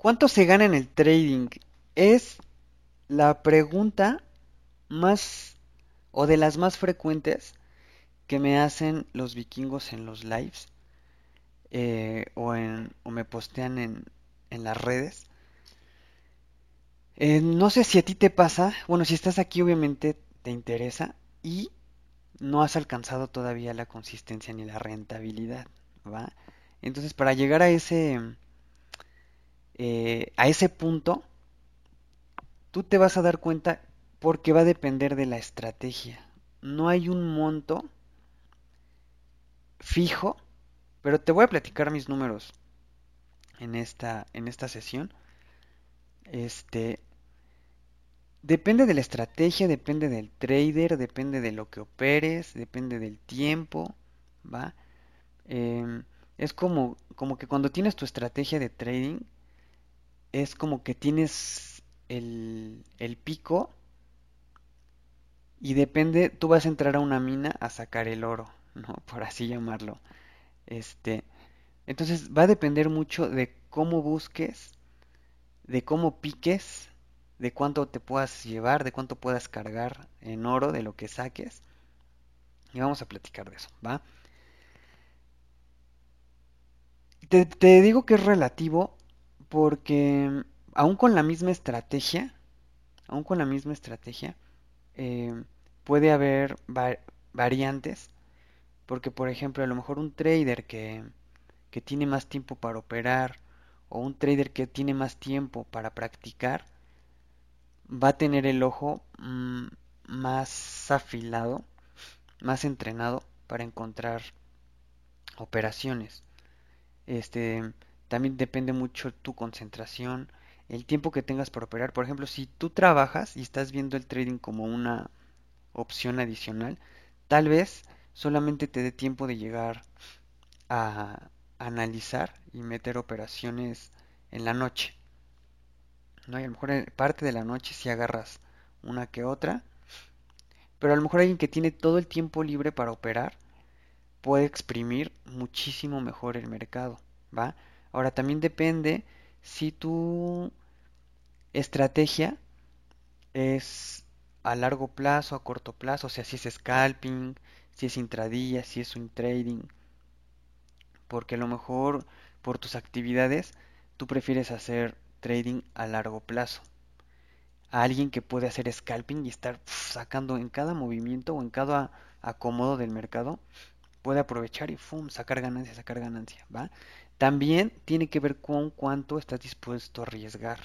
¿Cuánto se gana en el trading? Es la pregunta más o de las más frecuentes que me hacen los vikingos en los lives eh, o, en, o me postean en, en las redes. Eh, no sé si a ti te pasa, bueno, si estás aquí obviamente te interesa y no has alcanzado todavía la consistencia ni la rentabilidad, ¿va? Entonces para llegar a ese, eh, a ese punto, tú te vas a dar cuenta porque va a depender de la estrategia. No hay un monto fijo, pero te voy a platicar mis números en esta, en esta sesión. Este, depende de la estrategia, depende del trader, depende de lo que operes, depende del tiempo, ¿va? Em, es como, como que cuando tienes tu estrategia de trading, es como que tienes el, el pico y depende, tú vas a entrar a una mina a sacar el oro, ¿no? Por así llamarlo. Este, entonces va a depender mucho de cómo busques, de cómo piques, de cuánto te puedas llevar, de cuánto puedas cargar en oro, de lo que saques. Y vamos a platicar de eso, ¿va? Te, te digo que es relativo porque aún con la misma estrategia, aún con la misma estrategia, eh, puede haber variantes, porque por ejemplo a lo mejor un trader que, que tiene más tiempo para operar o un trader que tiene más tiempo para practicar, va a tener el ojo mm, más afilado, más entrenado para encontrar operaciones. Este también depende mucho tu concentración, el tiempo que tengas para operar. Por ejemplo, si tú trabajas y estás viendo el trading como una opción adicional, tal vez solamente te dé tiempo de llegar a analizar y meter operaciones en la noche. ¿no? a lo mejor en parte de la noche si agarras una que otra, pero a lo mejor alguien que tiene todo el tiempo libre para operar puede exprimir muchísimo mejor el mercado, ¿va? Ahora también depende si tú estrategia es a largo plazo, a corto plazo, o sea, si es scalping, si es intradía, si es un trading, porque a lo mejor por tus actividades tú prefieres hacer trading a largo plazo. A alguien que puede hacer scalping y estar sacando en cada movimiento o en cada acomodo del mercado, puede aprovechar y sacar ganancia, sacar ganancia, ¿va? También tiene que ver con cuánto estás dispuesto a arriesgar.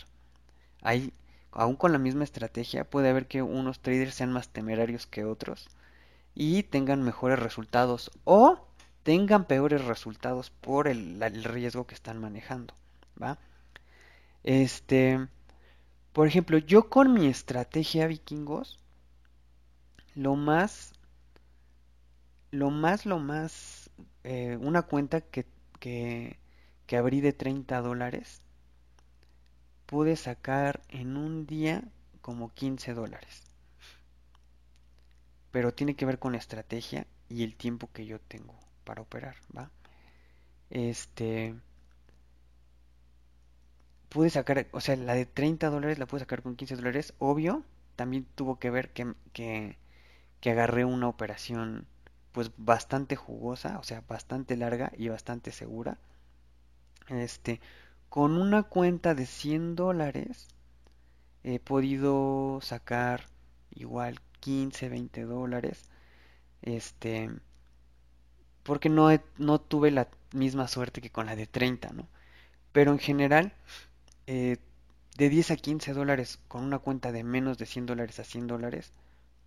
Ahí, aún con la misma estrategia, puede haber que unos traders sean más temerarios que otros y tengan mejores resultados o tengan peores resultados por el, riesgo que están manejando, ¿va? Este, por ejemplo, yo con mi estrategia vikingos, lo más, lo más, lo más, eh, una cuenta que, que, que abrí de 30 dólares, pude sacar en un día como 15 dólares. Pero tiene que ver con la estrategia y el tiempo que yo tengo para operar, ¿va? Este pude sacar, o sea, la de 30 dólares la pude sacar con 15 dólares, obvio, también tuvo que ver que, que, que agarré una operación pues bastante jugosa, o sea, bastante larga y bastante segura. Este, con una cuenta de 100 dólares he podido sacar igual 15, 20 dólares. Este, porque no, no tuve la misma suerte que con la de 30, ¿no? Pero en general, eh, de 10 a 15 dólares con una cuenta de menos de 100 dólares a 100 dólares,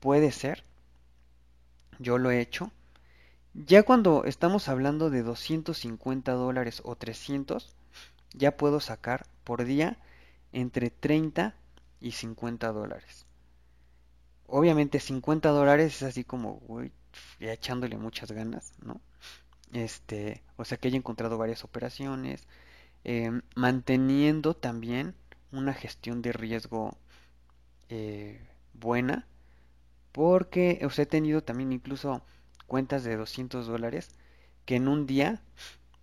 puede ser. Yo lo he hecho. Ya cuando estamos hablando de 250 dólares o 300, ya puedo sacar por día entre 30 y 50 dólares. Obviamente 50 dólares es así como, ya echándole muchas ganas, ¿no? Este, o sea que haya encontrado varias operaciones, em, manteniendo también una gestión de riesgo eh, buena, porque os he tenido también incluso cuentas de 200 dólares que en un día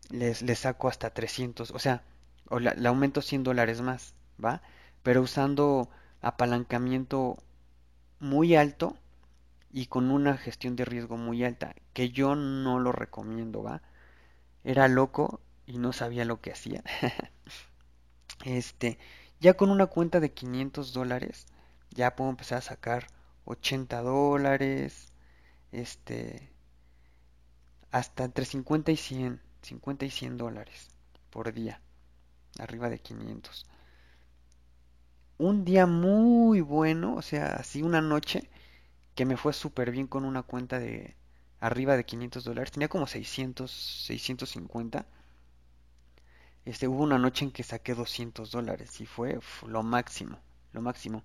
les, saco hasta 300, o sea, o la, le aumento 100 dólares más, ¿va? Pero usando apalancamiento muy alto y con una gestión de riesgo muy alta, que yo no lo recomiendo, ¿va? Era loco y no sabía lo que hacía. este, ya con una cuenta de 500 dólares, ya puedo empezar a sacar 80 dólares, este, hasta entre 50 y 100, 50 y 100 dólares por día, arriba de 500. Un día muy bueno, o sea, así una noche que me fue súper bien con una cuenta de arriba de 500 dólares, tenía como 600, 650. Este, hubo una noche en que saqué 200 dólares y fue lo máximo, lo máximo.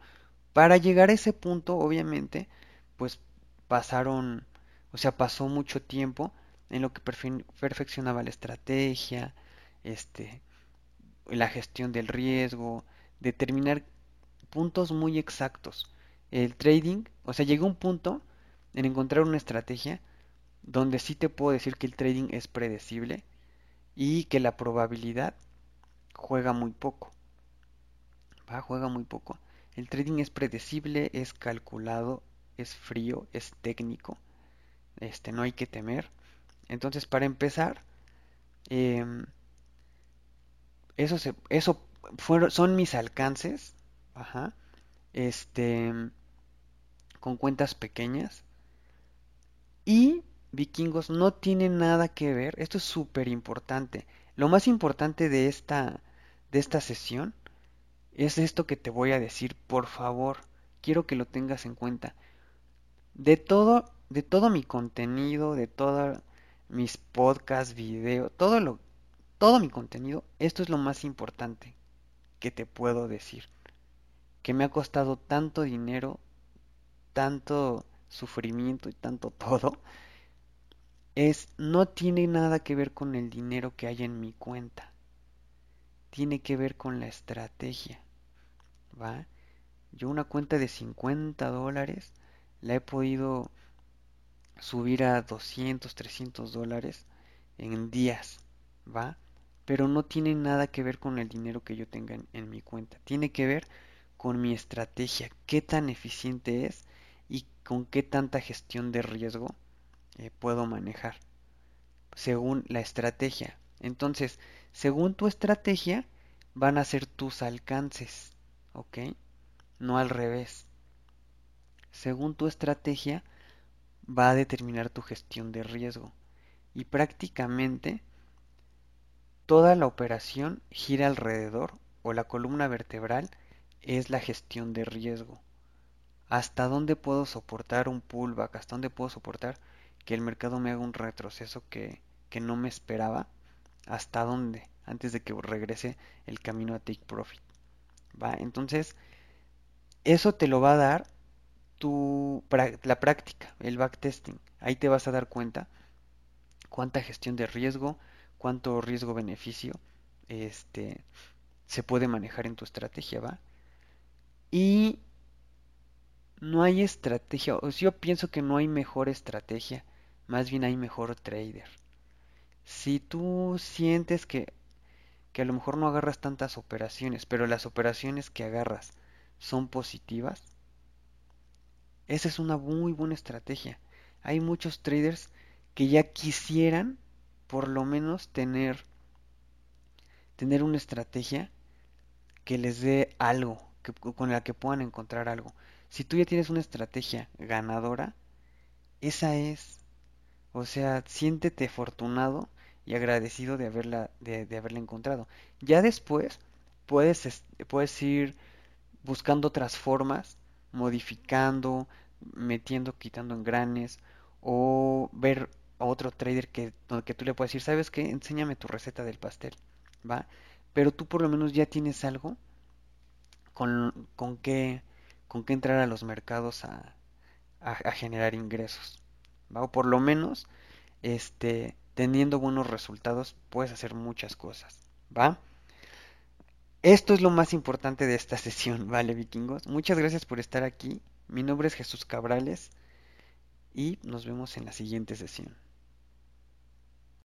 Para llegar a ese punto, obviamente, pues pasaron, o sea, pasó mucho tiempo en lo que perfeccionaba la estrategia, este, la gestión del riesgo, determinar puntos muy exactos. El trading, o sea, llegó un punto en encontrar una estrategia donde sí te puedo decir que el trading es predecible y que la probabilidad juega muy poco. Va, juega muy poco. El trading es predecible, es calculado, es frío, es técnico. Este, no hay que temer. Entonces, para empezar, em, eso, son mis alcances. Ajá. Este, con cuentas pequeñas. Y vikingos no tiene nada que ver. Esto es súper importante. Lo más importante de esta, de esta sesión es esto que te voy a decir. Por favor, quiero que lo tengas en cuenta. De todo, de todo mi contenido, de todos mis podcasts, video, todo lo, todo mi contenido, esto es lo más importante que te puedo decir. Que me ha costado tanto dinero, tanto sufrimiento y tanto todo es no tiene nada que ver con el dinero que hay en mi cuenta. Tiene que ver con la estrategia. ¿Va? Yo una cuenta de 50 dólares la he podido subir a 200, 300 dólares en días. ¿Va? Pero no tiene nada que ver con el dinero que yo tenga en, mi cuenta. Tiene que ver con mi estrategia. Qué tan eficiente es y con qué tanta gestión de riesgo eh, puedo manejar según la estrategia. Entonces, según tu estrategia, van a ser tus alcances, ¿ok? No al revés. Según tu estrategia, va a determinar tu gestión de riesgo. Y prácticamente toda la operación gira alrededor, o la columna vertebral es la gestión de riesgo. ¿Hasta dónde puedo soportar un pullback? ¿Hasta dónde puedo soportar que el mercado me haga un retroceso que, no me esperaba, hasta dónde, antes de que regrese el camino a take profit. ¿Va? Entonces, eso te lo va a dar la práctica, el backtesting. Ahí te vas a dar cuenta cuánta gestión de riesgo, cuánto riesgo-beneficio este, se puede manejar en tu estrategia, ¿va? Y no hay estrategia, o yo pienso que no hay mejor estrategia más bien hay mejor trader. Si tú sientes que, que a lo mejor no agarras tantas operaciones, pero las operaciones que agarras son positivas, esa es una muy buena estrategia. Hay muchos traders que ya quisieran por lo menos tener tener una estrategia que les dé algo, que, con la que puedan encontrar algo. Si tú ya tienes una estrategia ganadora, esa es o sea, siéntete afortunado y agradecido de haberla, de, haberla encontrado. Ya después puedes, puedes ir buscando otras formas, modificando, metiendo, quitando engranes, o ver a otro trader que, que tú le puedes decir, ¿sabes qué? Enséñame tu receta del pastel, ¿va? Pero tú por lo menos ya tienes algo con, con, qué, con qué entrar a los mercados a, a generar ingresos. O por lo menos, este, teniendo buenos resultados, puedes hacer muchas cosas, ¿va? Esto es lo más importante de esta sesión, ¿vale, vikingos? Muchas gracias por estar aquí. Mi nombre es Jesús Cabrales y nos vemos en la siguiente sesión.